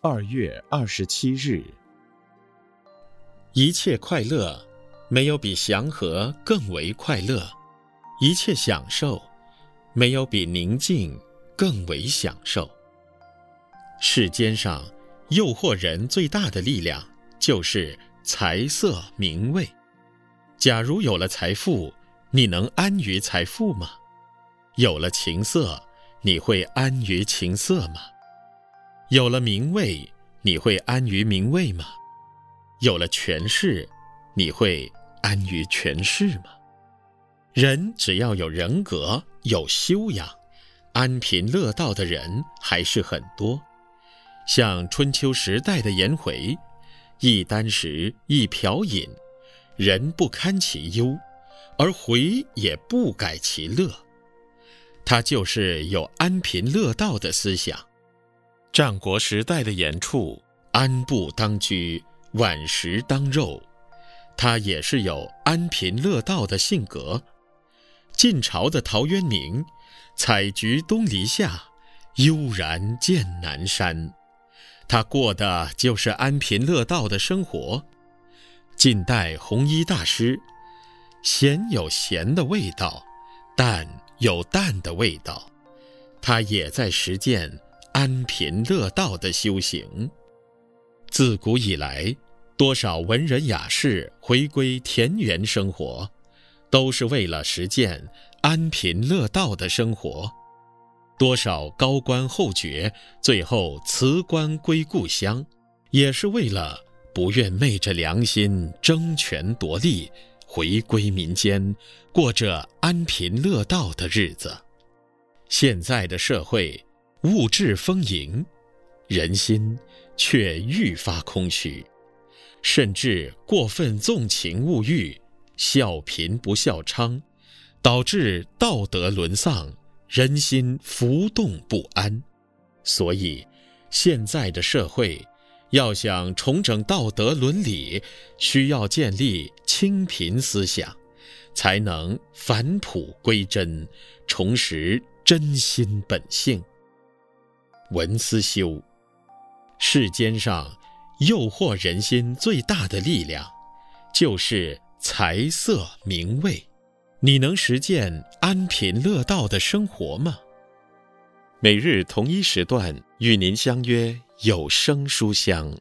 二月二十七日，一切快乐，没有比祥和更为快乐；一切享受，没有比宁静更为享受。世间上诱惑人最大的力量，就是财色名位。假如有了财富，你能安于财富吗？有了情色，你会安于情色吗？有了名位，你会安于名位吗？有了权势，你会安于权势吗？人只要有人格、有修养，安贫乐道的人还是很多。像春秋时代的颜回，一箪食，一瓢饮。人不堪其忧，而回也不改其乐。他就是有安贫乐道的思想。战国时代的严处，安步当车，晚食当肉，他也是有安贫乐道的性格。晋朝的陶渊明，采菊东篱下，悠然见南山，他过的就是安贫乐道的生活。晋代弘一大师，咸有咸的味道，淡有淡的味道，他也在实践安贫乐道的修行。自古以来，多少文人雅士回归田园生活，都是为了实践安贫乐道的生活。多少高官厚爵最后辞官归故乡，也是为了。不愿昧着良心争权夺利，回归民间，过着安贫乐道的日子。现在的社会物质丰盈，人心却愈发空虚，甚至过分纵情物欲，笑贫不笑娼，导致道德沦丧，人心浮动不安。所以，现在的社会。要想重整道德伦理，需要建立清贫思想，才能返璞归真，重拾真心本性。文思修，世间上诱惑人心最大的力量，就是财色名位。你能实践安贫乐道的生活吗？每日同一时段与您相约。有声书香。